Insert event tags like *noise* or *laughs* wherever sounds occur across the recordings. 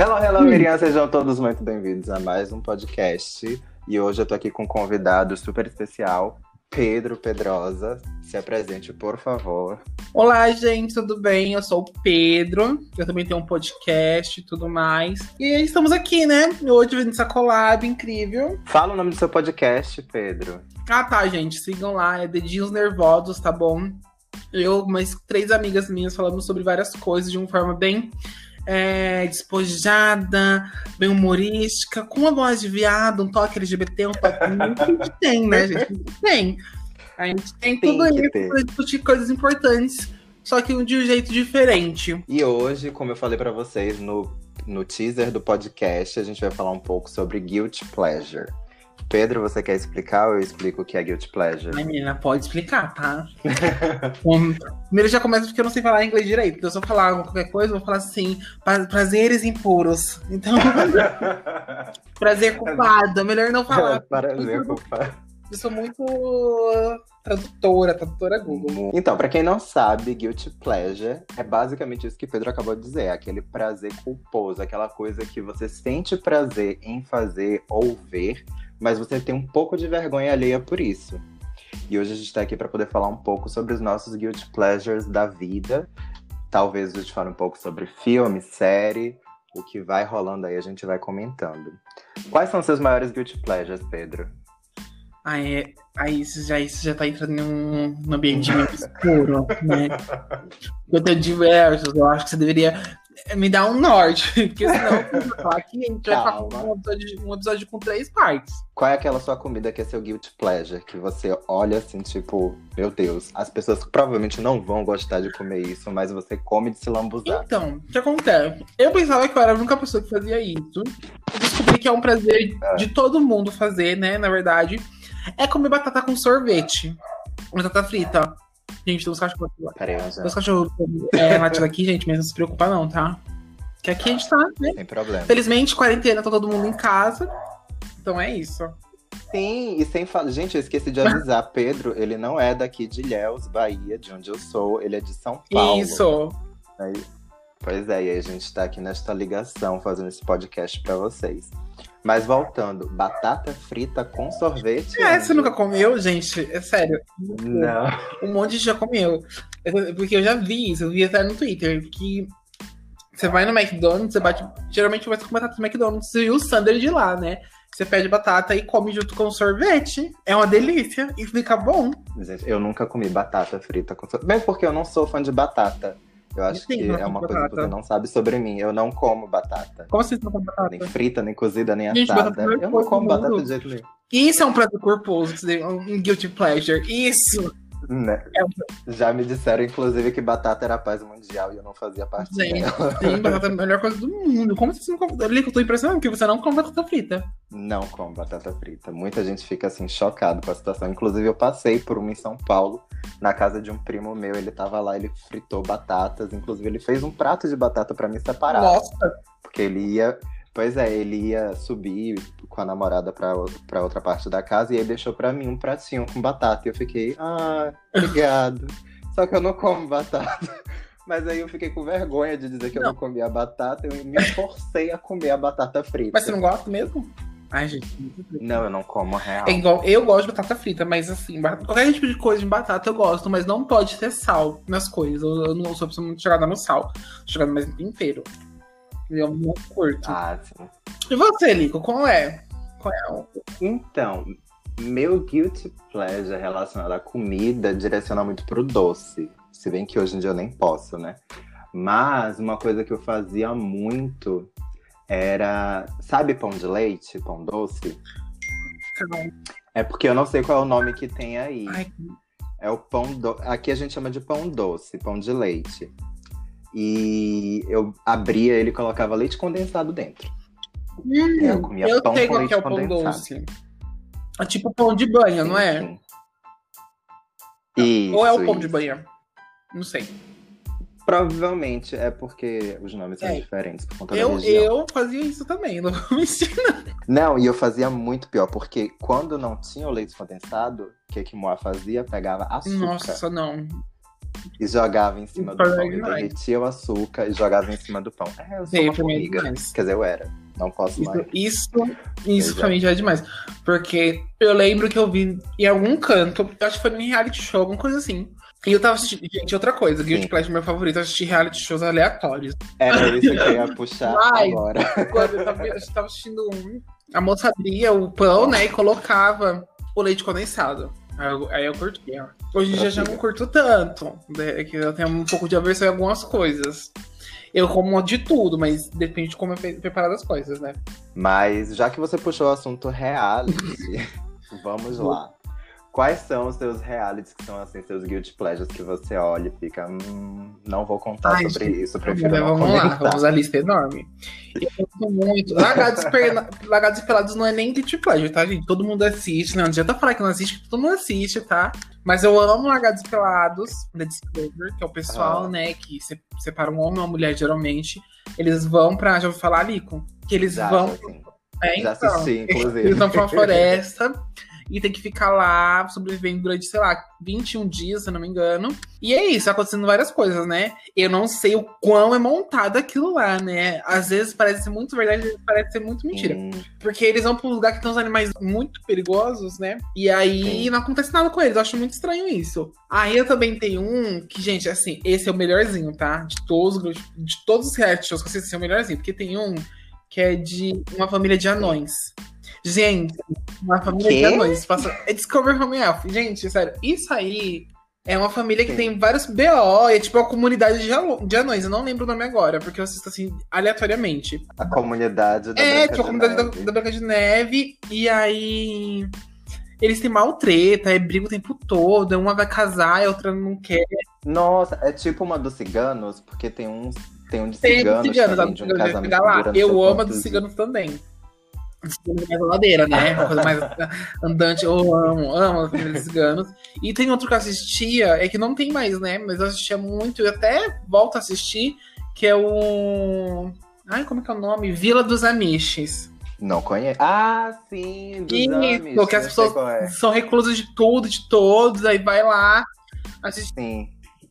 Hello, hello, Miriam, sejam todos muito bem-vindos a mais um podcast. E hoje eu tô aqui com um convidado super especial, Pedro Pedrosa. Se apresente, por favor. Olá, gente, tudo bem? Eu sou o Pedro. Eu também tenho um podcast e tudo mais. E estamos aqui, né? Hoje vendo essa collab incrível. Fala o nome do seu podcast, Pedro. Ah, tá, gente. Sigam lá. É Dedinhos Nervosos, tá bom? Eu, mais três amigas minhas, falamos sobre várias coisas de uma forma bem é, despojada, bem humorística, com uma voz de viado, um toque LGBT, um toque *laughs* a gente tem, né, gente? A gente tem. A gente tem, Tem tudo isso ter. pra discutir coisas importantes, só que de um jeito diferente. E hoje, como eu falei pra vocês no, no teaser do podcast, a gente vai falar um pouco sobre Guilty Pleasure. Pedro, você quer explicar ou eu explico o que é Guilty Pleasure? Ai, menina, pode explicar, tá? *laughs* Bom, primeiro já começa porque eu não sei falar inglês direito. Se eu falar qualquer coisa, eu vou falar assim: pra- prazeres impuros. Então, *laughs* prazer culpado. Melhor não falar. *laughs* Para ver culpa. Eu sou muito tradutora, tradutora Google. Então, pra quem não sabe, guilty pleasure é basicamente isso que Pedro acabou de dizer, é aquele prazer culposo, aquela coisa que você sente prazer em fazer ou ver, mas você tem um pouco de vergonha alheia por isso. E hoje a gente tá aqui pra poder falar um pouco sobre os nossos guilty pleasures da vida. Talvez a gente fale um pouco sobre filme, série, o que vai rolando aí a gente vai comentando. Quais são seus maiores guilty pleasures, Pedro? Aí, é- aí isso, já, isso já tá entrando num, num ambiente meio escuro, né? *laughs* Eu tenho diversos, eu acho que você deveria me dar um norte, *laughs* porque senão falar que a gente vai falar um episódio, um episódio com três partes. Qual é aquela sua comida que é seu guilty pleasure? Que você olha assim, tipo, meu Deus, as pessoas provavelmente não vão gostar de comer isso, mas você come de se lambuzar. Então, o que acontece? Eu pensava que eu era a única pessoa que fazia isso. Eu descobri que é um prazer de todo mundo fazer, né? Na verdade, é comer batata com sorvete. Batata frita. Gente, tem uns cachorros. Peraí, eu já... Os cachorros é, *laughs* latindo aqui, gente, mas não se preocupa não, tá? Que aqui a gente tá, né? Sem problema. Felizmente, quarentena, tá todo mundo em casa. Então é isso. Sim, e sem falar. Gente, eu esqueci de avisar, *laughs* Pedro, ele não é daqui de Ilhéus, Bahia, de onde eu sou, ele é de São Paulo. Isso. Aí- Pois é, e aí a gente tá aqui nesta ligação fazendo esse podcast pra vocês. Mas voltando, batata frita com sorvete. É, você nunca comeu, gente? É sério. Não. Um monte de gente já comeu. Eu- Porque eu já vi isso, eu vi até no Twitter, que você vai no McDonald's, você bate. Geralmente vai com batata do McDonald's e o Sander de lá, né? Você pede batata e come junto com sorvete. É uma delícia e fica bom. Gente, eu nunca comi batata frita com sorvete. Mesmo porque eu não sou fã de batata. Eu acho Sim, que é uma coisa que batata. você não sabe sobre mim. Eu não como batata. Como assim você não come batata? Nem frita, nem cozida, nem Gente, assada. batata é Eu não como batata de jeito nenhum. Isso é um prazer corposo, você- um guilty pleasure. Isso! Né? É. Já me disseram, inclusive, que batata era a paz mundial e eu não fazia parte dela. sim, batata é a melhor coisa do mundo. Como você não come? Eu tô impressionado que você não come batata frita. Não como batata frita. Muita gente fica assim chocado com a situação. Inclusive, eu passei por uma em São Paulo, na casa de um primo meu. Ele tava lá, ele fritou batatas. Inclusive, ele fez um prato de batata pra mim separado. Nossa! Porque ele ia. Pois é, ele ia subir com a namorada pra, pra outra parte da casa e aí deixou pra mim um pratinho com batata. E eu fiquei, ah, obrigado. *laughs* Só que eu não como batata. Mas aí eu fiquei com vergonha de dizer que eu Não. não comia batata. Eu me forcei a comer a batata frita. Mas você não gosta mesmo? Ai, gente. Não, eu não como real. É igual, eu gosto de batata frita, mas assim, qualquer tipo de coisa de batata eu gosto, mas não pode ter sal nas coisas. Eu, eu não sou pessoa muito chegada no sal. Chegada mais no tempero. Eu não curto. Ah, sim. E você, Lico, qual é? Qual é o. Então, meu guilty pleasure relacionado à comida direciona muito pro doce. Se bem que hoje em dia eu nem posso, né? Mas uma coisa que eu fazia muito era. Sabe pão de leite? Pão doce? É porque eu não sei qual é o nome que tem aí. Ai, É o pão do... Aqui a gente chama de pão doce, pão de leite. E eu abria ele e colocava leite condensado dentro. hum, Eu comia eu pão sei com que é o leite pão condensado. doce. É tipo pão de banha, não é? Sim, sim. Isso, Ou é o pão isso. de banha? Não sei. Provavelmente é porque os nomes são É. diferentes por conta da Eu, região. eu fazia isso também, *laughs* não vou mentir. Não, e eu fazia muito pior, porque quando não tinha o leite condensado, o que que Moa fazia? Pegava açúcar. Nossa, não. E jogava em cima do pão. E demais. derretia o açúcar e jogava em cima do pão. É, eu sou uma meio formiga. Quer dizer, eu era. Não posso Isso, mais. isso, isso pra é. mim já é demais. Porque eu lembro que eu vi em algum canto, eu acho que foi em reality show, alguma coisa assim. E eu tava assistindo. Gente, outra coisa, Guilty Sim. Pleasure, meu favorito, eu assisti reality shows aleatórios. Era isso que eu ia puxar Ai. agora. Quando eu tava, eu tava assistindo um, a moça abria o pão, né, e colocava o leite condensado. Aí eu, eu curtia. Hoje em dia já não curto tanto, né, que eu tenho um pouco de aversão em algumas coisas. Eu como de tudo, mas depende de como é fe- preparado as coisas, né? Mas já que você puxou o assunto reality, *laughs* vamos lá. Quais são os seus realities que são assim, seus guilty pleasures que você olha e fica, hum, não vou contar Ai, sobre gente, isso, prefiro não vamos lá, comentar. vamos a lista enorme. Eu gosto muito. Lagados. Lagados e Pelados não é nem guilty pleasure, tá, gente? Todo mundo assiste. Não adianta falar que não assiste, porque todo mundo assiste, tá? Mas eu amo Lagados e Pelados, da Discover, que é o pessoal, Ah. né, que se- separa um homem e uma mulher, geralmente. Eles vão pra. Já ouviu falar, Lico? Que eles Já, vão. já, assim, É, já então. assisti, *laughs* inclusive. Eles vão pra uma floresta e tem que ficar lá sobrevivendo durante, sei lá, 21 dias, se eu não me engano. E é isso, acontecendo várias coisas, né? Eu não sei o quão é montado aquilo lá, né? Às vezes parece ser muito verdade, às vezes parece ser muito mentira. Hum, Porque eles vão pra um lugar que tem uns animais muito perigosos, né? E aí não acontece nada com eles. Eu acho muito estranho isso. Aí eu também tenho um que, gente, assim, esse é o melhorzinho, tá? De todos, de todos os reality shows que eu assisti, é o melhorzinho. Porque tem um que é de uma família de anões. Gente, uma família Quê? de anões. Passa... É Discover Home Elf. Gente, sério, isso aí é uma família que Sim. tem vários BO, é tipo uma comunidade de, anões. Eu não lembro o nome agora, porque eu assisto assim aleatoriamente. a comunidade da É, Branca tipo a de comunidade da, da Branca de Neve. E aí. Eles têm mal treta, é briga o tempo todo. Uma vai casar, a outra não quer. Nossa, é tipo uma dos ciganos, porque tem uns. Tem um de Tem ciganos, ciganos, também, a de um casamento lá. Eu amo a dos ciganos também. Os mais ladeira, né? Uma coisa mais andante. Eu amo, amo a família dos ciganos. E tem outro que eu assistia, é que não tem mais, né? Mas eu assistia muito, e até volto a assistir, que é o. Ai, como é que é o nome? Vila dos Amiches. Não conheço. Ah, sim, dos Isso, Amish, que as pessoas é. são reclusas de tudo, de todos, aí vai lá. Assiste. Sim.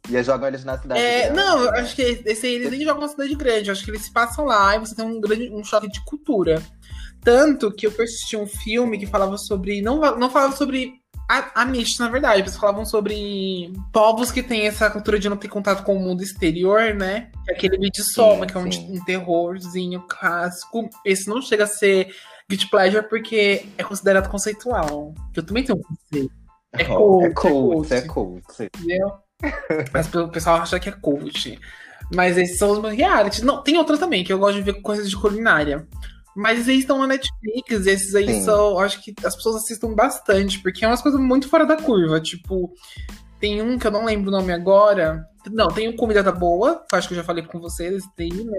E jogam eles na cidade. É, grande, não, eu né? acho que esse aí eles nem jogam na cidade grande, acho que eles se passam lá e você tem um grande um choque de cultura. Tanto que eu assisti um filme que falava sobre. Não, não falava sobre a- Amish, na verdade, eles falavam sobre povos que têm essa cultura de não ter contato com o mundo exterior, né? É aquele Soma, que é um, um terrorzinho clássico. Esse não chega a ser Guilty Pleasure porque é considerado conceitual. Eu também tenho um conceito, é cult, é é cult, é cult. entendeu? *laughs* Mas o pessoal acha que é cult. Mas esses são os meus reality. Não, tem outra também, que eu gosto de ver coisas de culinária. Mas esses aí estão na Netflix, esses aí Sim. são. Acho que as pessoas assistem bastante, porque é umas coisas muito fora da curva. Tipo, tem um que eu não lembro o nome agora. Não, tem o Comida da Boa, que eu acho que eu já falei com vocês, tem, né?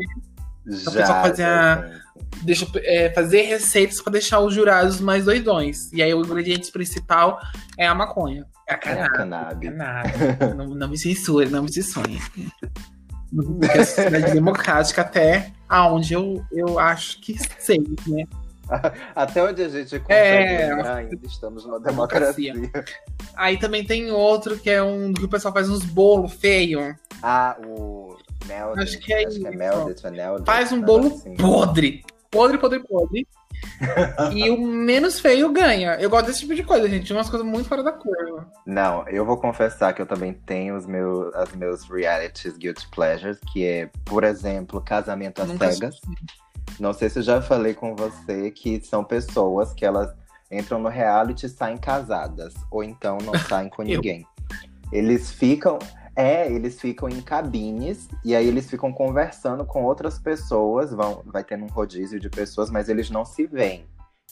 Já, pessoa fazia-. Deixa, é, fazer receitas pra deixar os jurados mais doidões. E aí o ingrediente principal é a maconha. É a É, cannabis. cannabis. Cannabis. não, não me censure, não me censure. Porque a sociedade democrática até aonde eu, eu acho que sei, né? *laughs* Até onde a gente consegue É, ainda estamos numa democracia. democracia. Aí também tem outro que é um que o pessoal faz uns bolos feios. Ah, o Melded. Acho que é isso. Melded, é Melded, Faz um bolo assim. podre. Podre, podre, podre. *laughs* e o menos feio ganha. Eu gosto desse tipo de coisa, gente. Umas coisas muito fora da curva. Não, eu vou confessar que eu também tenho os meus, as meus realities guilty pleasures, que é, por exemplo, casamento às Nunca cegas. Não sei se eu já falei com você que são pessoas que elas entram no reality e saem casadas, ou então não *laughs* saem com ninguém. Eles ficam, é, eles ficam em cabines e aí eles ficam conversando com outras pessoas, vão, vai tendo um rodízio de pessoas, mas eles não se veem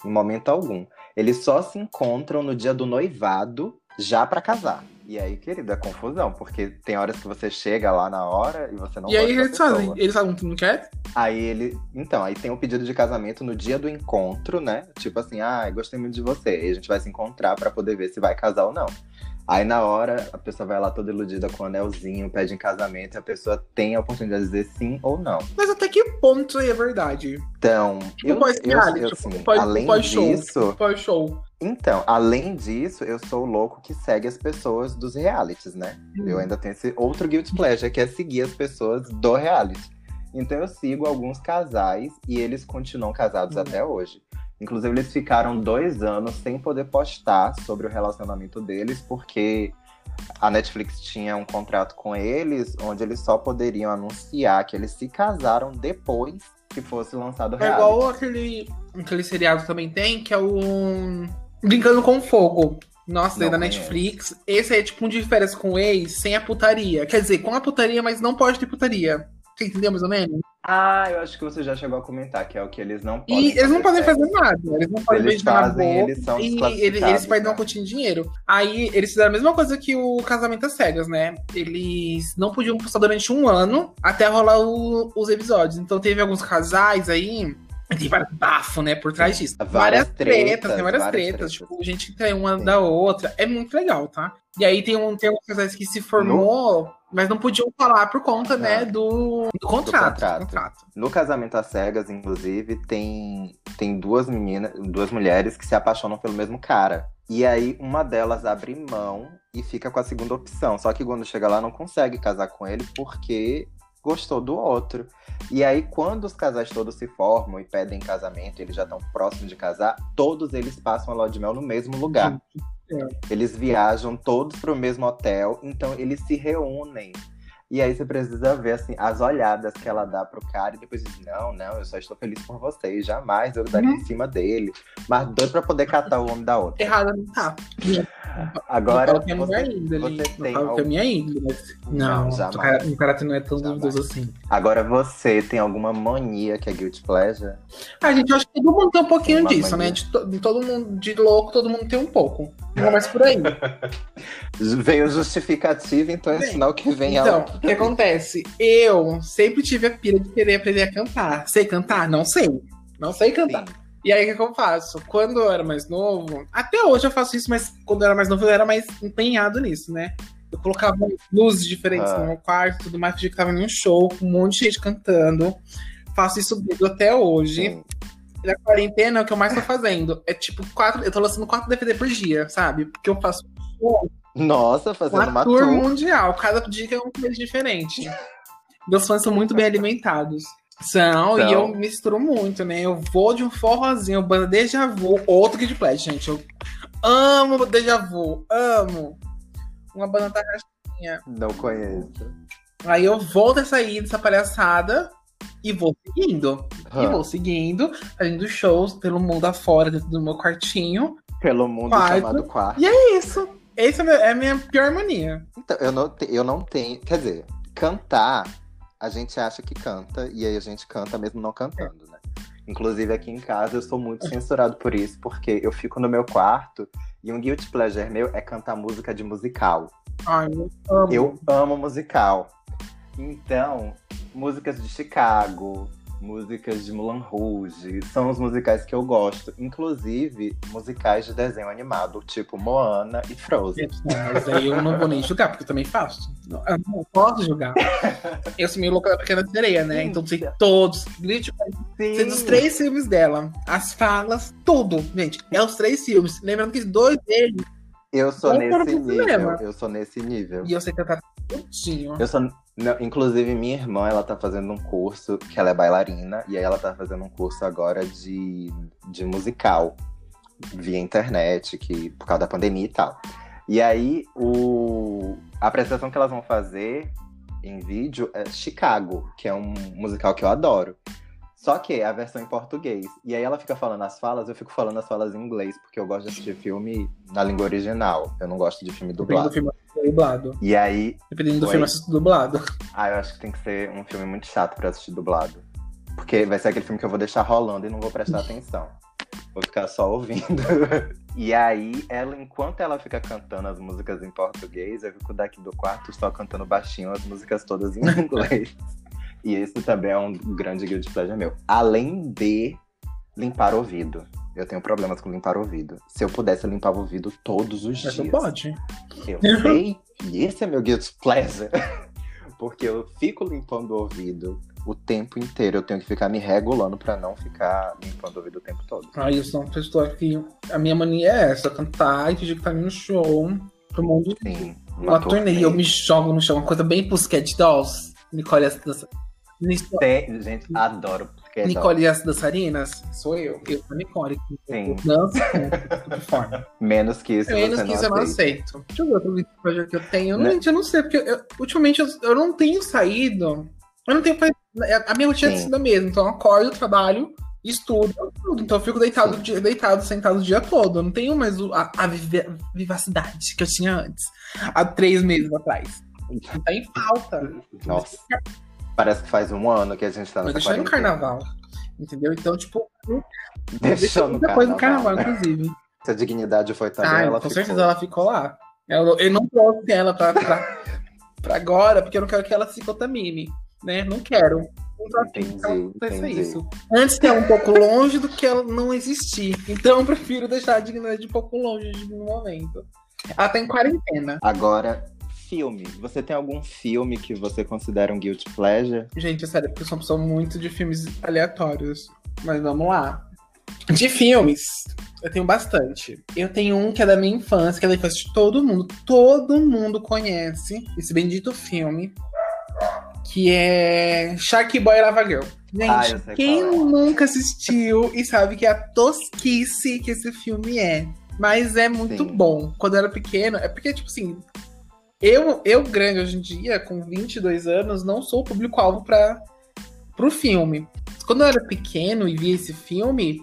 em momento algum. Eles só se encontram no dia do noivado já pra casar. E aí, querido, é confusão, porque tem horas que você chega lá na hora e você não e aí eles fazem. Eles fazem que não quer? Aí ele. Então, aí tem o pedido de casamento no dia do encontro, né? Tipo assim, ah, gostei muito de você. E a gente vai se encontrar pra poder ver se vai casar ou não. Aí na hora, a pessoa vai lá toda iludida com o anelzinho, pede em casamento e a pessoa tem a oportunidade de dizer sim ou não. Mas até que ponto aí é verdade? Então, Tipo, eu, pós eu, eu, tipo, assim, pós- além pós-show. disso, Pós-show. Então, além disso, eu sou o louco que segue as pessoas dos realities, né? Hum. Eu ainda tenho esse outro guilty pleasure, que é seguir as pessoas do reality. Então eu sigo alguns casais e eles continuam casados Hum. até hoje. Inclusive, eles ficaram dois anos sem poder postar sobre o relacionamento deles, porque a Netflix tinha um contrato com eles, onde eles só poderiam anunciar que eles se casaram depois que fosse lançado o É reality. igual aquele, aquele seriado também tem, que é o Brincando com Fogo. Nossa, Não da conheço. Netflix. Esse é tipo um de férias com o ex, sem a putaria. Quer dizer, com a putaria, mas não pode ter putaria. Você entendeu mais ou menos? Ah, eu acho que você já chegou a comentar, que é o que eles não podem E eles não podem fazer nada. Eles não podem Eles fazem, boca. eles são e eles, eles perdem né? uma quantia de dinheiro. Aí eles fizeram a mesma coisa que o casamento às cegas, né? Eles não podiam postar durante um ano até rolar o- os episódios. Então teve alguns casais aí. Tem vários bafo, né, por trás disso. Várias Várias, tretas, tretas, tem várias, várias tretas. tretas. Tipo, gente que tem uma Sim. da outra. É muito legal, tá? E aí tem, um, tem uns casais que se formou, mas não podiam falar por conta, né, Ah. do, do contrato. contrato. do contrato. No casamento às cegas, inclusive, tem, tem duas meninas, duas mulheres que se apaixonam pelo mesmo cara. E aí uma delas abre mão e fica com a segunda opção. Só que quando chega lá não consegue casar com ele porque gostou do outro. E aí quando os casais todos se formam e pedem casamento, eles já estão próximos de casar, todos eles passam a lua de mel no mesmo lugar. Eles viajam todos pro mesmo hotel, então eles se reúnem. E aí você precisa ver assim, as olhadas que ela dá pro cara e depois diz: Não, não, eu só estou feliz por você. Jamais eu daria Uhum. em cima dele. Mas doido pra poder catar o homem da outra. Errada não tá. Agora, não é você, tem é algum- minha índole, mas... Não, Não, o caráter não é tão Jamais. duvidoso assim. agora você tem alguma mania que é guilty pleasure? Ah, gente, eu acho que todo mundo tem um pouquinho Uma disso, mania. né? De, to- de todo mundo, de louco, todo mundo tem um pouco. Não mais por aí. *laughs* Veio justificativa, então é Bem, sinal que vem Então, o que acontece? Eu sempre tive a pira de querer aprender a cantar. Sei cantar? Não sei. Não sei cantar. E aí, o que, que eu faço? Quando eu era mais novo, até hoje eu faço isso, mas quando eu era mais novo, eu era mais empenhado nisso, né? Eu colocava luzes diferentes Ah. no meu quarto, tudo mais, fingia que tava em um show, com um monte de gente cantando. Faço isso até hoje. Sim. Na quarentena, o que eu mais tô fazendo é tipo quatro. Eu tô lançando quatro DVD por dia, sabe? Porque eu faço show Nossa, fazendo a uma tour tour. mundial. Cada dia é uma coisa diferente. Meus fãs são muito bem alimentados. São, São. e eu misturo muito, né? Eu vou de um forrozinho, banda Deja Vu, outro Kid Pledge, gente. Eu amo Deja Vu, amo. Uma banda da caixinha. Não conheço. Aí eu vou dessa aí, dessa palhaçada, e vou seguindo. E vou seguindo, fazendo shows pelo mundo afora, dentro do meu quartinho. Pelo mundo Quarto. chamado quarto. E é isso. Essa é a minha- é a minha pior mania. Então, eu não, eu não tenho. Quer dizer, cantar, a gente acha que canta, e aí a gente canta mesmo não cantando, né? Inclusive aqui em casa eu sou muito censurado por isso, porque eu fico no meu quarto e um guilty pleasure meu é cantar música de musical. Ai, eu amo. Eu amo musical. Então, músicas de Chicago, músicas de Mulan Rouge, são os musicais que eu gosto. Inclusive, musicais de desenho animado, tipo Moana e Frozen. Mas aí eu não vou nem julgar, porque eu também faço. Eu não posso julgar. *laughs* Eu sou meio louca da Pequena Sereia, né? Então sei todos. Sei dos três filmes dela. As falas, tudo. Gente, é os três filmes. Lembrando que dois deles, Eu sou para nesse nível. Eu sou nesse nível. e eu sei cantar tudinho. Eu sou. Não, inclusive, minha irmã, ela tá fazendo um curso, que ela é bailarina, e aí ela tá fazendo um curso agora de, de musical, via internet, que, por causa da pandemia e tal. E aí, o, a apresentação que elas vão fazer em vídeo é Chicago, que é um musical que eu adoro. Só que a versão em português. E aí ela fica falando as falas, eu fico falando as falas em inglês, porque eu gosto de assistir filme na língua original. Eu não gosto de filme Dependendo do dublado. filme, dublado. E aí, Dependendo do Oi? filme, assisto dublado. ah, eu acho que tem que ser um filme muito chato pra assistir dublado. Porque vai ser aquele filme que eu vou deixar rolando e não vou prestar atenção. Vou ficar só ouvindo. *laughs* e aí, ela, enquanto ela fica cantando as músicas em português, eu fico daqui do quarto só cantando baixinho as músicas todas em *laughs* inglês. E esse também é um grande guilty pleasure meu. Além de limpar o ouvido. Eu tenho problemas com limpar o ouvido. Se eu pudesse, eu limpava o ouvido todos os Mas dias. não pode. Eu *laughs* sei, e esse é meu guilty pleasure. *laughs* Porque eu fico limpando o ouvido o tempo inteiro. Eu tenho que ficar me regulando pra não ficar limpando o ouvido o tempo todo. Ah, eu sou uma pessoa que. A minha mania é essa: cantar e fingir que tá no show. Pro mundo Sim. Uma turnê, eu me jogo no chão, uma coisa bem Pussycat Dolls. Nicole e as, dança... Tem- gente, adoro. Porque é Nicole e as dançarinas, sou eu. Eu sou a Nicole. Sim. Dança com performance. Menos que isso, Menos que isso eu não aceito. Deixa eu ver outro vídeo projeto que eu tenho. Não, Né? gente, eu não sei, porque eu- ultimamente eu, eu não tenho saído. Eu não tenho. A minha rotina tem Sim. sido a mesma. Então eu acordo, trabalho, estudo, tudo. Então eu fico deitado, dia- deitado, sentado o dia todo. Eu não tenho mais a, a vivacidade que eu tinha antes. Há três meses atrás. Tá em falta. Nossa. Parece que faz um ano que a gente tá nessa deixou no quarentena. carnaval. Entendeu? Então, tipo, Deixou no depois do carnaval. inclusive. *laughs* Se a dignidade foi também, Ah, ela com ficou. certeza ela ficou lá. Eu, eu não trouxe ela pra, pra, pra agora, porque eu não quero que ela se contamine, né? Não quero. Não Entendi, entendi. isso. Antes que ela um pouco longe do que ela não existir. Então eu prefiro deixar a dignidade um pouco longe no momento. Ela tá em quarentena. Agora, filme. Você tem algum filme que você considera um guilty pleasure? Gente, é sério, porque eu sou uma pessoa muito de filmes aleatórios. Mas vamos lá. De filmes, eu tenho bastante. Eu tenho um que é da minha infância, que é da infância de todo mundo. Todo mundo conhece esse bendito filme. Que é Shark Boy Lava Girl. Gente, Ah, quem é. nunca assistiu e sabe que é a tosquice que esse filme é. Mas é muito Sim. bom. Quando eu era pequeno, é porque, tipo assim, eu, eu grande hoje em dia, com 22 anos, não sou o público-alvo para pro filme. Quando eu era pequeno e vi esse filme,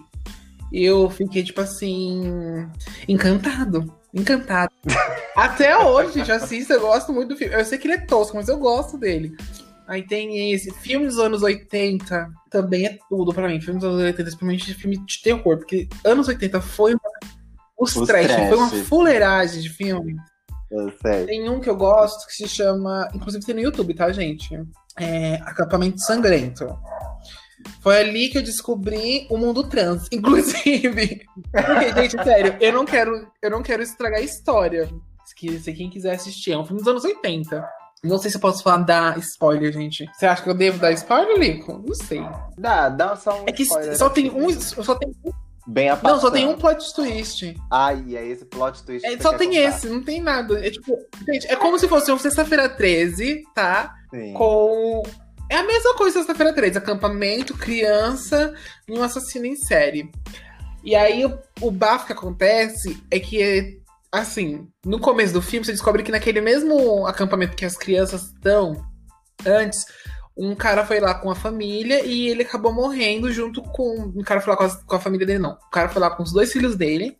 eu fiquei, tipo assim, encantado. Encantado. *laughs* Até hoje, gente, assisto, eu gosto muito do filme. Eu sei que ele é tosco, mas eu gosto dele. Aí tem esse. Filme dos anos 80 também é tudo pra mim. Filme dos anos 80, principalmente filme de terror. Porque anos 80 foi uma. Os, Os trash, foi uma trash. fuleiragem de filme. Eu sei. Tem um que eu gosto que se chama. Inclusive tem no YouTube, tá, gente? É Acampamento Sangrento. Foi ali que eu descobri o mundo trans, *laughs* inclusive. Porque, gente, sério, eu não quero, eu não quero estragar a história. Se quem quiser assistir, é um filme dos anos 80. Não sei se eu posso falar da spoiler, gente. Você acha que eu devo dar spoiler, Lico? Não sei. Dá, dá só um É que spoiler só tem um. Só tem, Bem a não, só tem um plot twist. Ai, é esse plot twist. É, só tem contar. esse, não tem nada. É tipo, gente, é como se fosse uma sexta-feira 13, tá? Sim. com. É a mesma coisa sexta-feira 13, acampamento, criança e um assassino em série. E aí o, o bafo que acontece é que, assim, no começo do filme você descobre que naquele mesmo acampamento que as crianças estão antes, um cara foi lá com a família e ele acabou morrendo junto com. O cara foi lá com a, com a família dele, não. O cara foi lá com os dois filhos dele.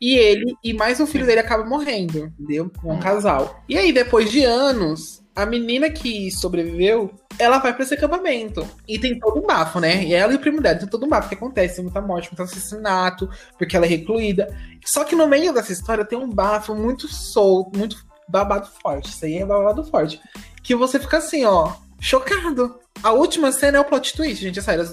E ele e mais um filho dele acaba morrendo, entendeu? Um Hum. casal. E aí, depois de anos, a menina que sobreviveu, ela vai pra esse acampamento. E tem todo um bafo, né? E ela e o primo dela tem todo um bafo que acontece, muita morte, muito assassinato, porque ela é recluída. Só que no meio dessa história tem um bafo muito solto, muito babado forte. Isso aí é babado forte. Que você fica assim, ó, chocado. A última cena é o plot twist, gente, é sério.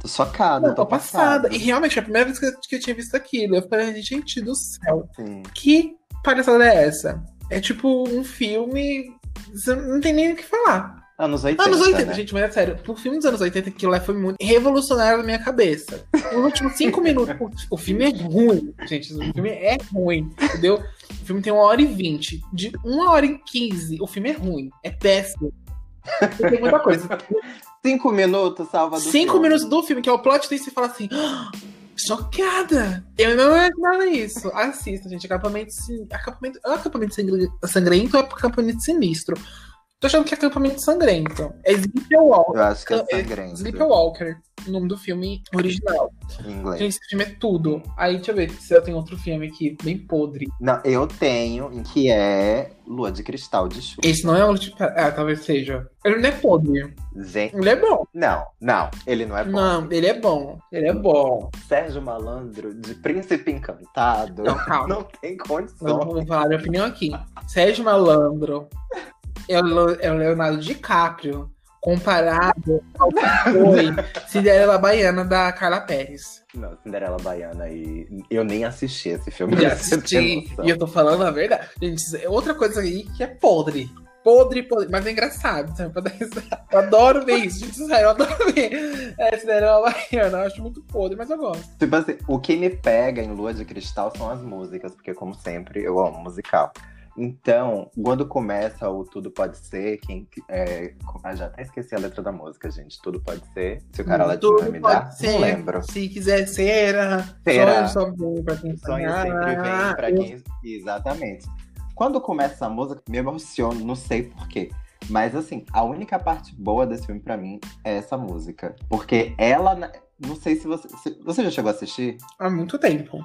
Tô chocada, Eu tô tô passada. E realmente, foi a primeira vez que eu, que eu tinha visto aquilo. Eu falei, gente do céu, Sim. que palhaçada é essa? É tipo um filme. Você não tem nem o que falar. Anos 80. Anos 80, né? gente, mas é sério. Pro filme dos anos 80, aquilo lá foi muito revolucionário na minha cabeça. Nos últimos cinco minutos, o- *laughs* o filme é ruim, gente. O filme é ruim, entendeu? O filme tem uma hora e vinte. De uma hora e quinze, o filme é ruim. É péssimo. Tem muita coisa. Cinco minutos, salva do Cinco filme. minutos do filme, que é o plot twist, você fala assim. "Ah, Chocada! Eu não imaginava isso. Assista, gente. Acampamento. sin- Acampamento. É acampamento sangre- sangrento é acampamento sinistro? Tô achando que é acampamento sangrento. É Sleepwalker. Eu acho que é É sangrento. Sleepwalker, o nome do filme original. Em inglês. Gente, esse filme é tudo. Aí, deixa eu ver se eu tenho outro filme aqui, bem podre. Não, eu tenho, que é Lua de Cristal de Xuxa. Esse não é o tipo. Ah, talvez seja. Ele não é podre. Gente, Ele é bom. não, não, ele não é bom. Não, ele é bom. Ele é bom. Sérgio Malandro, de Príncipe Encantado, Não, calma. não tem condição. vou falar minha opinião aqui. Sérgio Malandro é o é o Leonardo DiCaprio comparado ao que foi *laughs* Cinderela Baiana da Carla Pérez. Não, Cinderela Baiana e eu nem assisti esse filme. Já ter assisti e eu tô falando a verdade. Gente, é outra coisa aí que é podre. podre, podre. Mas é engraçado, sabe? Pra dar risada. Eu adoro ver isso, gente. Sério, eu adoro ver. É, cinema baiano. Eu acho muito podre, mas eu gosto. Tipo assim, o que me pega em Lua de Cristal são as músicas, porque, como sempre, eu amo musical. Então, quando começa o Tudo Pode Ser, quem. É, ah, já até esqueci a letra da música, gente. Tudo pode ser. Se o cara lá Tudo vai me dar, pode ser. não lembro. Se quiser ser, Será? sonho só vem pra quem Sonho sonhar. sempre vem pra Eu- quem. Exatamente. Quando começa essa música, me emociono, não sei porquê. Mas assim, a única parte boa desse filme pra mim é essa música. Porque ela. Não sei se você. se- você já chegou a assistir? Há muito tempo.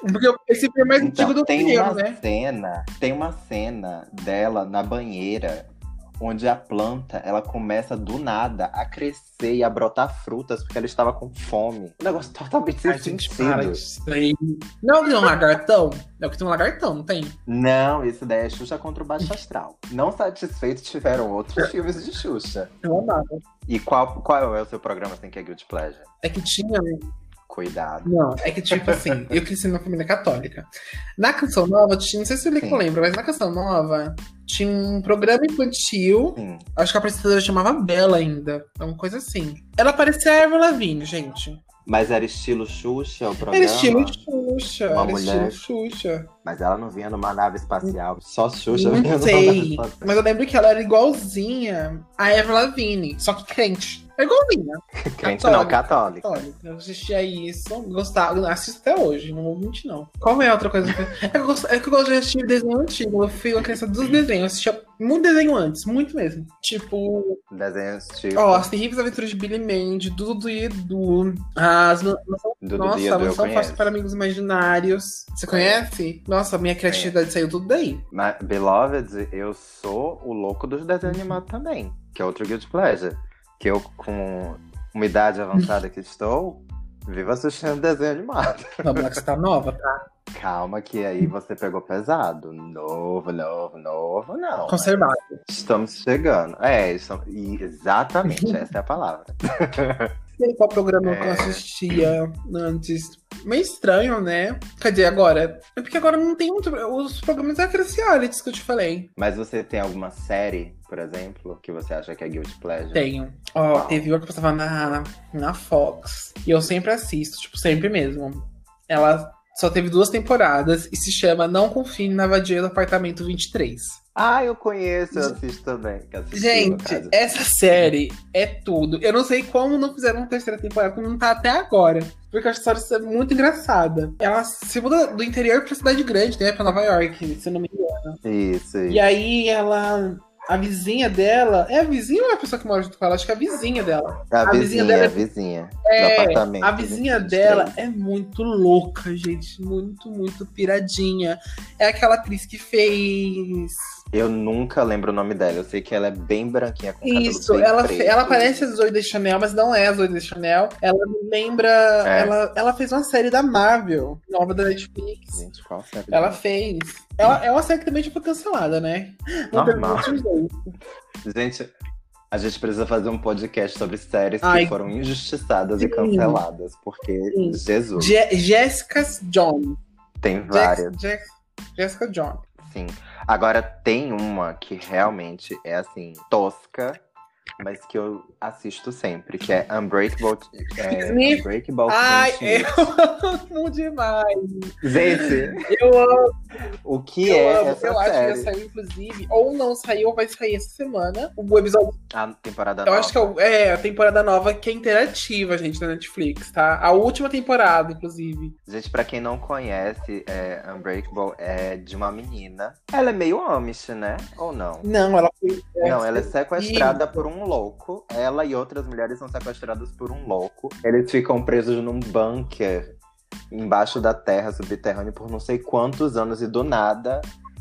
Porque esse filme é mais antigo do que Então, tem eu, uma né? cena, tem uma cena dela na banheira onde a planta ela começa do nada a crescer e a brotar frutas porque ela estava com fome. Um negócio totalmente sem sentido. Não, tem um lagartão? É que tem um lagartão, não tem? Não, isso daí é Xuxa contra o Baixo Astral. Não satisfeitos tiveram outros *laughs* filmes de Xuxa. Eu amava. E qual, qual é o seu programa sem que é Guilty Pleasure? É que tinha. Cuidado. Não, é que tipo assim, *laughs* eu cresci numa família católica. Na Canção Nova, tinha, não sei se o Lico lembra, mas na Canção Nova tinha um programa infantil. Sim. Acho que a apresentadora chamava Bela ainda. Uma coisa assim. Ela parecia a Avril Lavigne, gente. Mas era estilo Xuxa o programa? Era estilo Xuxa. Uma era mulher. estilo Xuxa. Mas ela não vinha numa nave espacial. Só Xuxa Não vinha numa nave sei. espacial. Mas eu lembro que ela era igualzinha a Avril Lavigne, só que crente. É igualzinha. *laughs* Crente não, católica. Olha, eu assistia isso, gostava, assisto até hoje, não vou mentir, não. Qual é a outra coisa? que- *laughs* É que eu gosto, é que eu gosto de assistir desenho antigo. Eu fui uma criança dos desenhos, eu assistia muito desenho antes, muito mesmo. Tipo, Desenhos tipo ó, As Terríveis Aventuras de Billy Mandy, Dudu e Edu, as do Nossa, eu Mansão conheço. Fácil para Amigos Imaginários. Você conhece? Nossa, minha criatividade saiu tudo daí. Mas, Beloved, eu sou o louco dos desenhos animados também. Que é outro Guilty Pleasure. Que eu, com uma idade avançada que estou, vivo assistindo desenho animado. *laughs* Vamos lá que você tá nova, tá? Calma que aí você pegou pesado. Novo, novo, novo, não. Conservado. Estamos chegando. É, estamos... exatamente, essa é a palavra. *laughs* sei qual programa que eu É. assistia antes. Meio estranho, né? Dizer, agora. É porque agora não tem muito. Os programas é aqueles realities que eu te falei. Mas você tem alguma série, por exemplo, que você acha que é Guilty Pleasure? Tenho. Ó, Qual? teve uma que passava na, na Fox. E eu sempre assisto, tipo, sempre mesmo. Ela só teve duas temporadas e se chama Não Confie na Vadia do Apartamento 23. Ah, eu conheço, eu assisto também. assisti, Gente, essa série é tudo. Eu não sei como não fizeram uma terceira temporada, como não tá até agora. Porque essa história muito engraçada. Ela se muda do interior pra cidade grande, né? Pra Nova York, se eu não me engano. Isso, isso. E aí ela. A vizinha dela. É a vizinha ou é a pessoa que mora junto com ela? Acho que é a vizinha dela. A, a vizinha, vizinha dela a é- vizinha. É, do apartamento. A vizinha 23. dela é muito louca, gente. Muito, muito piradinha. É aquela atriz que fez. Eu nunca lembro o nome dela. Eu sei que ela é bem branquinha com cabelo Isso, bem ela, preto. ela parece a Zoe de Chanel, mas não é a Zoe de Chanel. Ela me lembra. É. Ela, ela fez uma série da Marvel, nova da Netflix. Gente, qual série? Ela fez. Ela, é uma série que também já foi cancelada, né? Não Normal. Gente, a gente precisa fazer um podcast sobre séries Ai. que foram injustiçadas e Sim. canceladas. Porque, Sim. Jesus, Je Jessica John. tem várias. Jex- Jex- Jessica John. Sim. Agora tem uma que realmente é assim, tosca, mas que eu assisto sempre, que é Unbreakable. É, Unbreakable Ai, eu amo demais. Gente, Eu amo, o que eu é amo. essa Eu acho que série? já saiu, inclusive. Ou não saiu, ou vai sair essa semana. O episódio A temporada Eu nova. acho que é, é a temporada nova que é interativa, gente, na Netflix, tá? A última temporada, inclusive. Gente, pra quem não conhece, é, Unbreakable é de uma menina. Ela é meio Amish, né? Ou não? Não, ela foi. Não, ela é sequestrada Isso. por um louco. Ela e outras mulheres são sequestradas por um louco. Eles ficam presos num bunker embaixo da terra, subterrâneo, por não sei quantos anos. E do nada,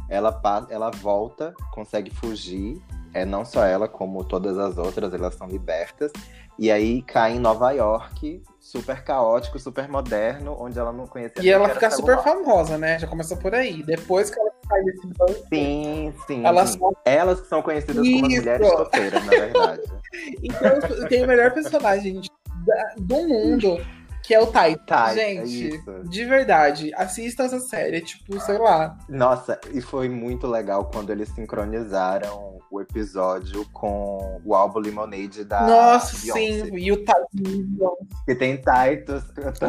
ela, ela volta, consegue fugir. É não só ela, como todas as outras, elas são libertas. E aí cai em Nova York, super caótico, super moderno, onde ela não conhecia E ela fica super famosa, né? Já começou por aí. Depois que ela sai desse banco, Sim, sim. ela sim. só. Elas que são conhecidas como as Isso. mulheres topeiras, na verdade. *laughs* Então, tem o melhor personagem do mundo. Que é o Tai. É Gente, de verdade, assista essa série, tipo, sei lá. Nossa, e foi muito legal quando eles sincronizaram o episódio com o álbum Lemonade da Nossa, Beyoncé. sim, e o Tai. Que tem Titus.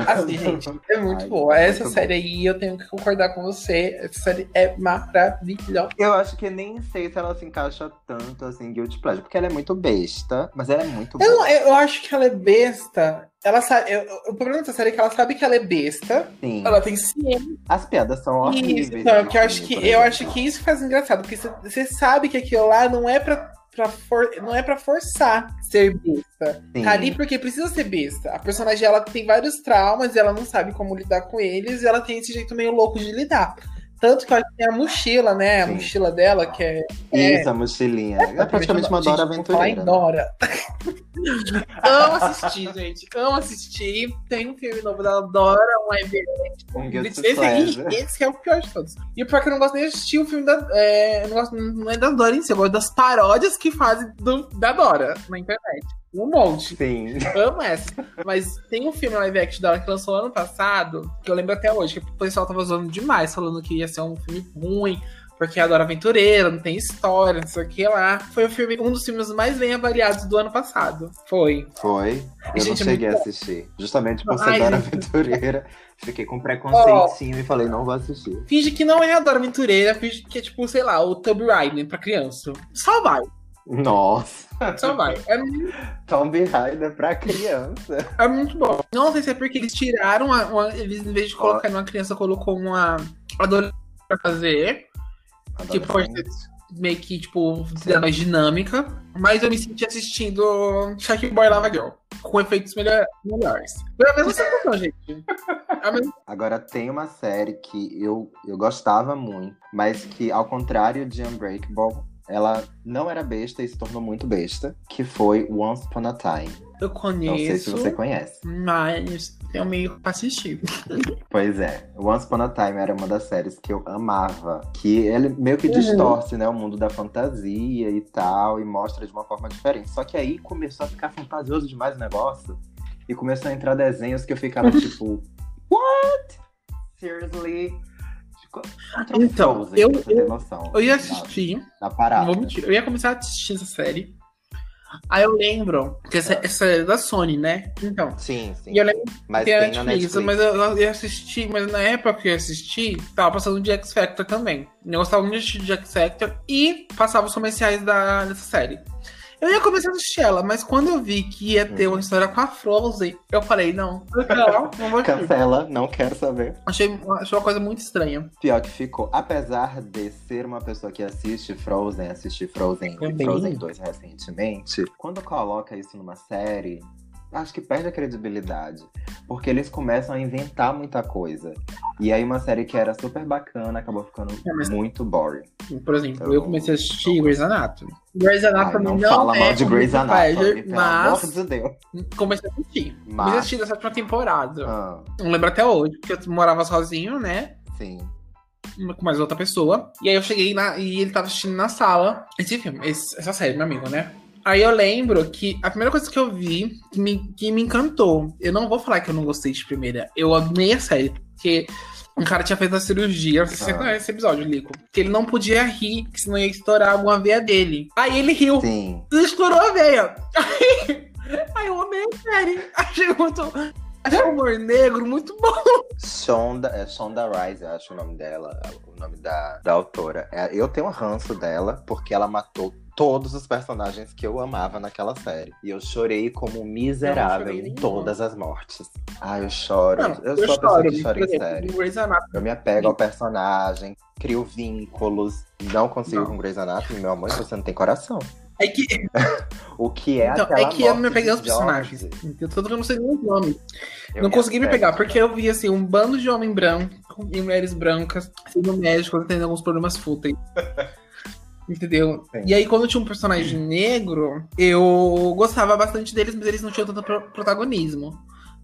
Assim, gente, é muito Ai, boa. Essa muito série aí, eu tenho que concordar com você. Essa série é maravilhosa. Eu acho que nem sei se ela se encaixa tanto assim Guilty Pleasure, porque ela é muito besta, mas ela é muito Eu, boa. eu acho que ela é besta. Ela sabe. eu- o problema dessa série é que ela sabe que ela é besta. Sim. Ela tem ciência As piadas são horríveis. Isso, então, que eu acho que eu acho que isso faz engraçado, porque você- sabe que aquilo lá não é pra, pra for- não é para forçar ser besta. Sim. Tá ali porque precisa ser besta. A personagem ela tem vários traumas e ela não sabe como lidar com eles, e ela tem esse jeito meio louco de lidar. Tanto que eu acho que tem a mochila, né? A Sim. mochila dela, que é. é- Isso, a mochilinha. É praticamente uma Dora Gente, vou falar em Aventureira. né? Dora. *laughs* Amo assistir, gente. Amo assistir. Tem um filme novo da Dora, um live Um esse, Pleasure. esse é o pior de todos. E o pior é que eu não gosto nem de assistir o filme da. É, eu não, gosto, não é da Dora em si, eu gosto das paródias que fazem do- da Dora na internet. Um monte. Sim. Amo essa. Mas tem um filme live action dela que lançou ano passado, que eu lembro até hoje, que o pessoal tava zoando demais, falando que ia ser um filme ruim, porque é a Dora Aventureira, não tem história, não sei o que lá. Foi o filme, um dos filmes mais bem avaliados do ano passado. Foi. Foi. Eu Gente, é não cheguei a muito assistir. Justamente por ser Ai, Dora gente. Aventureira. Fiquei com preconceitinho e falei, não vou assistir. Finge que não é a Dora Aventureira, finge que é tipo, sei lá, o Tub Riding pra criança. Só vai, Nossa. só vai. É, muito- Tomb Raider pra criança. é muito bom. Não sei se é porque eles tiraram, uma, uma- eles em vez de colocar numa criança, colocou uma adolescente pra fazer. Que pode ser meio que, tipo, mais dinâmica. Mas eu me senti assistindo Shark Boy Lava Girl. Com efeitos melhor, melhores. Foi a mesma sensação, gente. Mesma... Agora tem uma série que eu, eu gostava muito, mas que, ao contrário de Unbreakable, ela não era besta e se tornou muito besta, que foi Once Upon a Time. Eu Não sei se conheço, você conhece. mas eu meio pra assistir. *laughs* Pois é, Once Upon a Time era uma das séries que eu amava. Que ele meio que Uhum. distorce, né, o mundo da fantasia e tal, e mostra de uma forma diferente. Só que aí começou a ficar fantasioso demais o negócio. E começou a entrar desenhos que eu ficava *laughs* tipo, what? Seriously? Então, eu- noção. Eu ia assistir, não parada. vou mentir, eu ia começar a assistir essa série. Aí eu lembro que essa, essa é da Sony, né? Então. Sim, sim. E eu lembro Mas que na Netflix, Netflix. mas eu, eu ia assistir, mas na época que eu ia assistir, tava passando de X Factor também. Eu gostava muito de X Factor e passava os comerciais da, dessa série. Eu ia começar a assistir ela, mas quando eu vi que ia ter Uhum. uma história com a Frozen, eu falei, não, não, *laughs* não vou. Cancela, não quero saber. Achei, achei uma coisa muito estranha. Pior que ficou. Apesar de ser uma pessoa que assiste Frozen, assistir Frozen e Também. Frozen 2 recentemente, quando coloca isso numa série, acho que perde a credibilidade. Porque eles começam a inventar muita coisa. E aí uma série que era super bacana acabou ficando É, mas- muito boring. Por exemplo, Eu- eu comecei a assistir Grey's Anatomy. Grey's Ai, Anatomy não, não, fala é mal de Grey's Anatomy, pleasure, pelo mas amor de Deus. comecei a assistir. Mas- Comecei a assistir da sétima temporada. Ah, Não lembro até hoje, porque eu morava sozinho, né? sim. com mais outra pessoa. E aí eu cheguei na, e ele tava assistindo na sala esse filme, esse- essa série, meu amigo, né? Aí eu lembro que a primeira coisa que eu vi que me, que me encantou, eu não vou falar que eu não gostei de primeira, eu amei a série, porque um cara tinha feito a cirurgia, não sei se você Ah. conhece esse episódio, Lico, que ele não podia rir, que senão ia estourar alguma veia dele. Aí ele riu, Sim. estourou a veia. *laughs* Aí, aí eu amei a série, achei muito... O humor negro muito bom. Shonda, é Shonda Rhimes, eu acho o nome dela, o nome da, da autora. É, eu tenho um ranço dela porque ela matou todos os personagens que eu amava naquela série. E eu chorei como miserável chorei em todas as mortes. Ah, eu choro. Não, eu, sou a pessoa que chora em série. Eu me apego ao personagem, crio vínculos. Não consigo Não. com Grey's Anatomy, meu amor, você não tem coração. É que, *laughs* O que é então, é que eu não me peguei aos personagens. Que eu não sei nem os nomes. Eu não consegui me pegar, porque eu vi assim, um bando de homem branco e mulheres brancas sendo médicos tendo alguns problemas fúteis. *laughs* Entendeu? Sim. E aí, quando tinha um personagem negro, eu gostava bastante deles, mas eles não tinham tanto pro- protagonismo.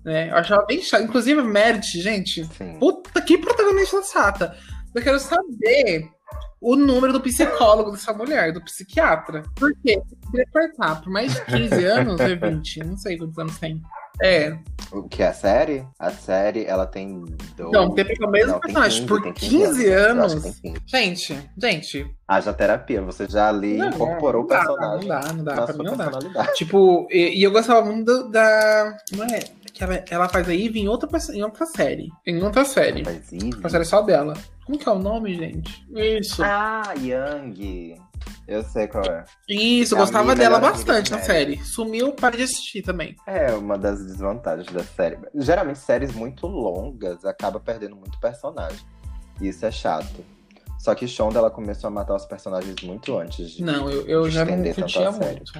Né? Eu achava bem chato. Inclusive, a Meredith, gente, Sim. Puta que protagonista chata. Eu quero saber o número do psicólogo dessa mulher, do psiquiatra. Por quê? Cortar por mais de 15 anos, ou 20, não sei quantos anos tem. É. O que é a série? A série, ela tem. Do... Não, tem o mesmo Não, personagem 15, por tem 15, Eu anos. 15. Gente, gente. Haja terapia, você já ali Não, incorporou o não dá, personagem. Não dá, não dá, pra mim não dá. Tipo, e, e eu gostava muito do- da. Não é? Que ela, ela faz a Eve em outra, em outra série. Em outra série. Mas Eve? Uma série só dela. Como que é o nome, gente? Isso. Ah, Yang. Eu sei qual é. Isso, eu gostava dela bastante na série. Sumiu, para de assistir também. É uma das desvantagens da série. Geralmente, séries muito longas acaba perdendo muito personagem. E isso é chato. Só que Shonda, ela começou a matar os personagens muito antes de Não, eu, eu já não curtia muito.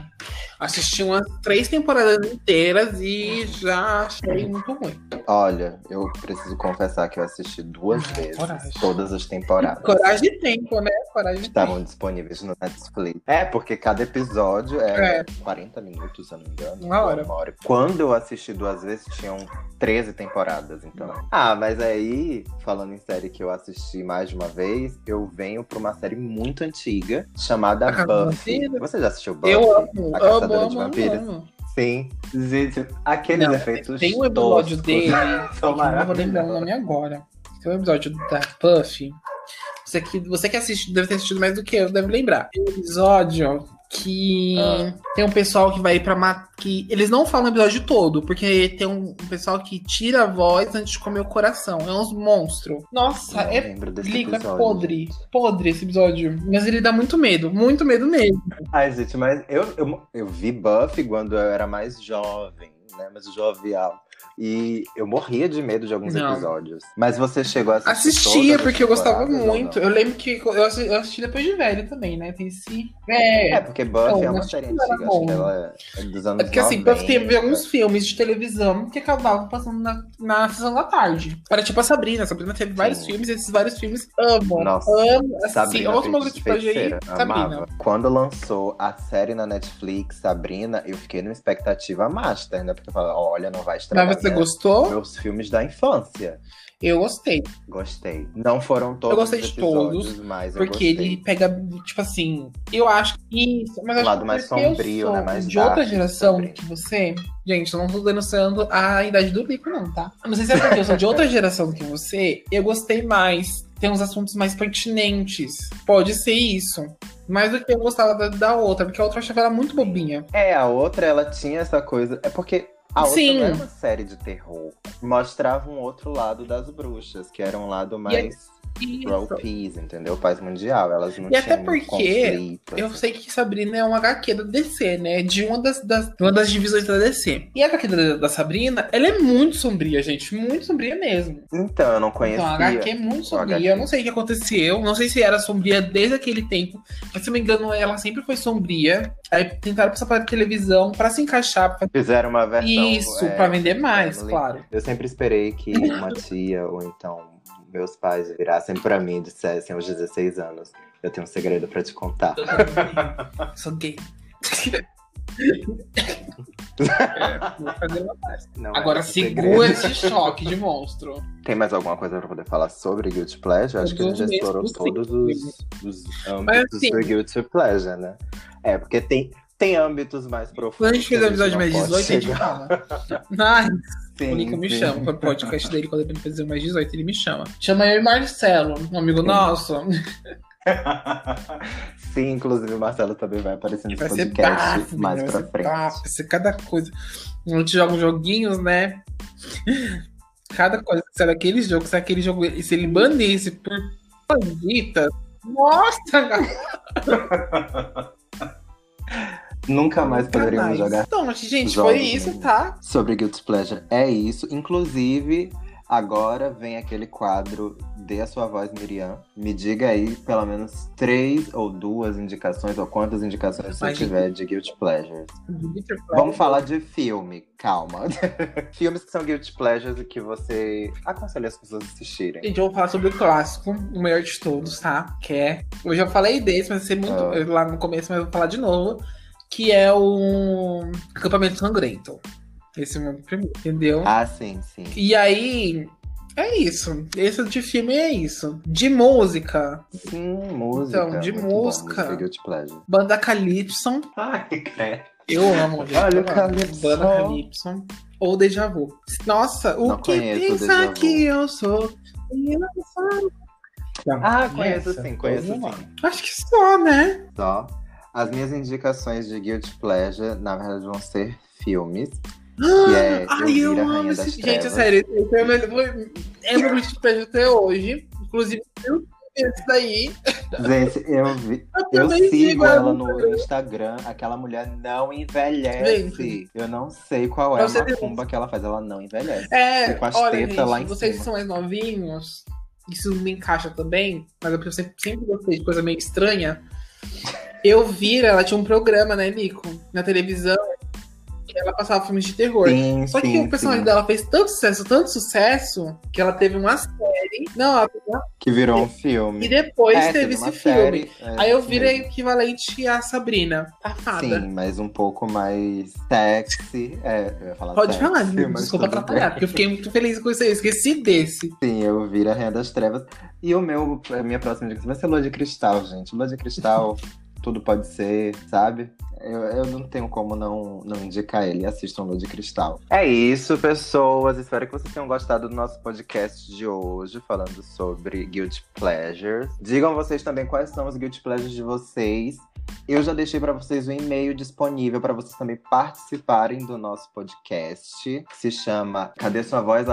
Assisti umas três temporadas inteiras e já achei muito ruim. Olha, eu preciso confessar que eu assisti duas vezes coragem. todas as temporadas. Coragem de tempo, né? Coragem de tempo. Estavam disponíveis no Netflix. É, porque cada episódio é, É. 40 minutos, se eu não me engano. Uma hora. Quando eu assisti duas vezes, tinham 13 temporadas, então. Ah, mas aí, falando em série que eu assisti mais de uma vez, eu venho pra uma série muito antiga chamada A Buffy. Você já assistiu Buffy? Eu amo, A amo, Caçadora amo, de amo, Vampiros? amo. Sim. Gente, aqueles Não, efeitos Tem um episódio dele, *laughs* que eu não vou lembrar o nome agora. Tem um episódio da Puffy. Você que, você que assiste, deve ter assistido mais do que eu, deve lembrar. Tem um episódio que Ah. tem um pessoal que vai pra matar. Que eles não falam o episódio todo, porque tem um, um pessoal que tira a voz antes de comer o coração. É uns monstros. Nossa, é Lico, é podre. Podre esse episódio. Mas ele dá muito medo. Muito medo mesmo. Ai, gente, mas eu, eu, eu vi Buffy quando eu era mais jovem, né? Mais jovial. E eu morria de medo de alguns Não. episódios. Mas você chegou a assistir Assistia, porque eu gostava muito. não? Eu lembro que eu assisti, eu assisti depois de velho também, né? Tem esse. É. É, porque Buffy Não, é uma série antiga, acho que ela é dos anos É porque assim, 90. teve alguns filmes de televisão que acabavam passando na, na sessão da tarde. Era tipo a Sabrina. A Sabrina teve vários Sim. filmes, e esses vários filmes amo. Nossa, amo. Assim, Sabrina outro momento de aí, Sabrina. amava. Quando lançou a série na Netflix, Sabrina, eu fiquei numa expectativa master, né? Porque eu falei, olha, não vai estragar você gostou? meus filmes da infância. Eu gostei. Gostei. Não foram todos Eu gostei os de todos, mas Porque ele pega, tipo assim, eu acho que isso. Mas Um acho lado que mais sombrio, né? Mais de outra geração sombrio. que você. Gente, eu não tô denunciando a idade do Lico, não, tá? Não sei se é porque eu sou de outra geração que você, eu gostei mais. Tem uns assuntos mais pertinentes. Pode ser isso. Mais do que eu gostava da, da outra, porque a outra eu achava ela muito bobinha. É, a outra, ela tinha essa coisa. É porque a outra Sim. não era uma série de terror. Mostrava um outro lado das bruxas, que era um lado mais World Isso. Peace, entendeu? Paz mundial. Elas não E até porque conflito, Eu assim. sei que Sabrina é um HQ da DC, né? De uma das, das- uma das divisões da DC. E a HQ da, da Sabrina, ela é muito sombria, gente. Muito sombria mesmo. Então, eu não conhecia. Então, a HQ é muito sombria. HQ. Eu não sei o que aconteceu. Não sei se era sombria desde aquele tempo. Mas se não me engano, ela sempre foi sombria. Aí tentaram passar pra televisão pra se encaixar. Pra... Fizeram uma versão. Isso, é, pra vender mais, family. claro. Eu sempre esperei que uma tia ou então meus pais virassem pra mim e dissessem aos 16 anos: Eu tenho um segredo pra te contar. *laughs* Sou gay. É. Não é Agora um segura segredo. esse choque de monstro. Tem mais alguma coisa pra poder falar sobre Guilty Pleasure? Acho que a gente já explorou todos os, os âmbitos assim- do Guilty Pleasure, né? É, porque tem, tem âmbitos mais profundos. Quando a gente fizer o episódio mais pode 18, a gente chegar. fala. *laughs* Ai, Sim, o Nico me sim. chama pro podcast dele, quando ele fazer mais 18, ele me chama. Chama eu e Marcelo, um amigo nosso. *laughs* Sim, inclusive o Marcelo também vai aparecer nesse vai ser podcast bafo, mais menina, pra vai ser frente. bafo, vai ser cada coisa. A gente joga uns joguinhos, né? Cada coisa. Se era aquele jogo, se era aquele jogo. E se ele banisse por pandita. Nossa, cara. *laughs* Nunca mais poderíamos Canais. jogar Então, gente, jogos, foi isso, tá? sobre Guilty Pleasure. É isso. Inclusive, agora vem aquele quadro Dê a sua voz, Miriam. Me diga aí pelo menos três ou duas indicações, ou quantas indicações você Mas, tiver de Guilty Pleasure. Vamos falar de filme, calma. *laughs* Filmes que são Guilty Pleasures e que você aconselha as pessoas a assistirem. Gente, eu vou falar sobre o clássico, o melhor de todos, tá? Que é. Eu já falei desse, mas ser muito. Ah. Lá no começo, mas eu vou falar de novo. Que é o Acampamento Sangrento. Esse é o meu primeiro, entendeu? Ah, sim, sim. E aí. É isso. Esse de filme é isso. De música. Sim, música. Então, de bom, música. Pleasure. Banda Calypso. Ai, credo. Eu amo. Olha o. Calypso. Banda Calypso. Ou Deja Vu. Nossa, o Não que o pensa Deja Vu. que eu sou? Não. Ah, conheço sim, conheço sim. Acho que só, né? Só. As minhas indicações de Guilty Pleasure, na verdade, vão ser filmes. Que é Ai, eu amo esse. Gente, Trevas. sério, esse é é meu guilty pleasure até hoje. Inclusive, eu esse daí. Gente, eu vi. *laughs* Eu também sigo ela no Instagram. Aquela mulher não envelhece. Gente. Eu não sei qual é a macumba que ela faz. Ela não envelhece. É, E com olha, gente, lá em vocês cima. são mais novinhos, isso me encaixa também, mas eu sempre, sempre gostei de coisa meio estranha. Eu vi, ela tinha um programa, né, Nico, na televisão, que ela passava filmes de terror. Sim, Só que sim, o personagem sim. dela fez tanto sucesso, tanto sucesso, que ela teve uma série. Não, ela uma- Que virou um filme. e depois É, teve esse filme. série, é, Aí eu virei mesmo. equivalente a Sabrina, a fada. Sim, mas um pouco mais sexy. É, eu ia falar Pode sexy, falar, mas desculpa atrapalhar, porque eu fiquei muito feliz com isso aí, eu esqueci desse. Sim, eu viro a Rainha das Trevas. E o meu, a minha próxima dica vai ser Lua de Cristal, gente. Lua de Cristal, *laughs* tudo pode ser, sabe? Eu, eu não tenho como não, não indicar ele. Assistam Lua de Cristal. É isso, pessoas. Espero que vocês tenham gostado do nosso podcast de hoje, falando sobre Guilty Pleasures. Digam vocês também quais são os Guilty Pleasures de vocês. Eu já deixei para vocês um e-mail disponível para vocês também participarem do nosso podcast, que se chama cadê sua voz.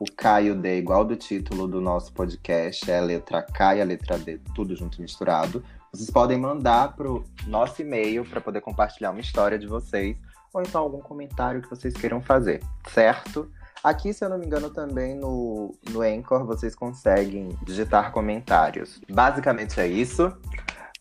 O K e o D é igual do título do nosso podcast, é a letra K e a letra D, tudo junto misturado. Vocês podem mandar pro nosso e-mail para poder compartilhar uma história de vocês ou então algum comentário que vocês queiram fazer, certo? Aqui, se eu não me engano, também no, no Anchor vocês conseguem digitar comentários. Basicamente é isso.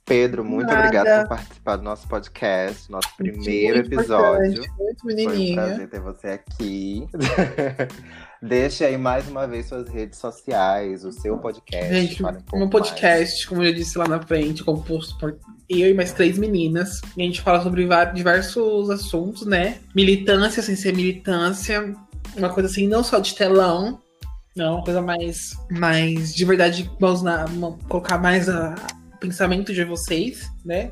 Pedro, muito Nada. obrigado por participar do nosso podcast, nosso primeiro Muito episódio. Muito Foi um menininha. prazer ter você aqui. *laughs* Deixe aí mais uma vez suas redes sociais, o seu podcast. Gente, um meu podcast, como eu disse lá na frente, composto por eu e mais três meninas. E a gente fala sobre va- diversos assuntos, né? Militância sem ser militância. Uma coisa assim, não só de telão. Não, uma coisa mais, mais de verdade, vamos na, colocar mais o pensamento de vocês, né?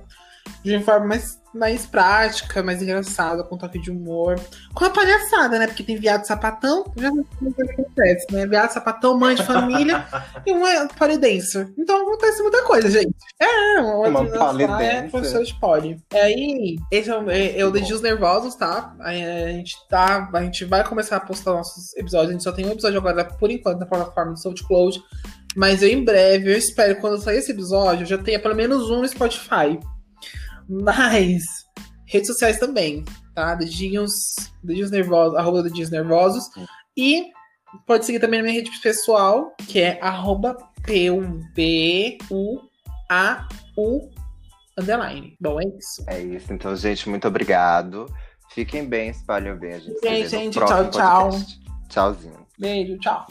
De uma forma mais, mais prática, mais engraçada, com toque de humor. Com a palhaçada, né? Porque tem viado sapatão, já não sei o que acontece, né? Viado sapatão, mãe de família *laughs* e uma polidencer. Então acontece muita coisa, gente. É, uma, Uma polidencer. É professora de poli. E aí, esse é, o- é, é o Dedinhos Nervosos, tá? Aí, a gente tá. A gente vai começar a postar nossos episódios. A gente só tem um episódio agora, por enquanto, na plataforma do SoundCloud. Mas eu em breve, eu espero que quando sair esse episódio, já tenha pelo menos um no Spotify. Mas redes sociais também, tá? Dedinhos, dedinhos nervosos, arroba dedinhos nervosos. E pode seguir também na minha rede pessoal, que é arroba P-U-B-U-A-U underline. Bom, é isso. É isso. Então, gente, muito obrigado. Fiquem bem, espalhem bem. A gente Bem, gente, tchau, tchau. podcast. Tchauzinho. Beijo, tchau.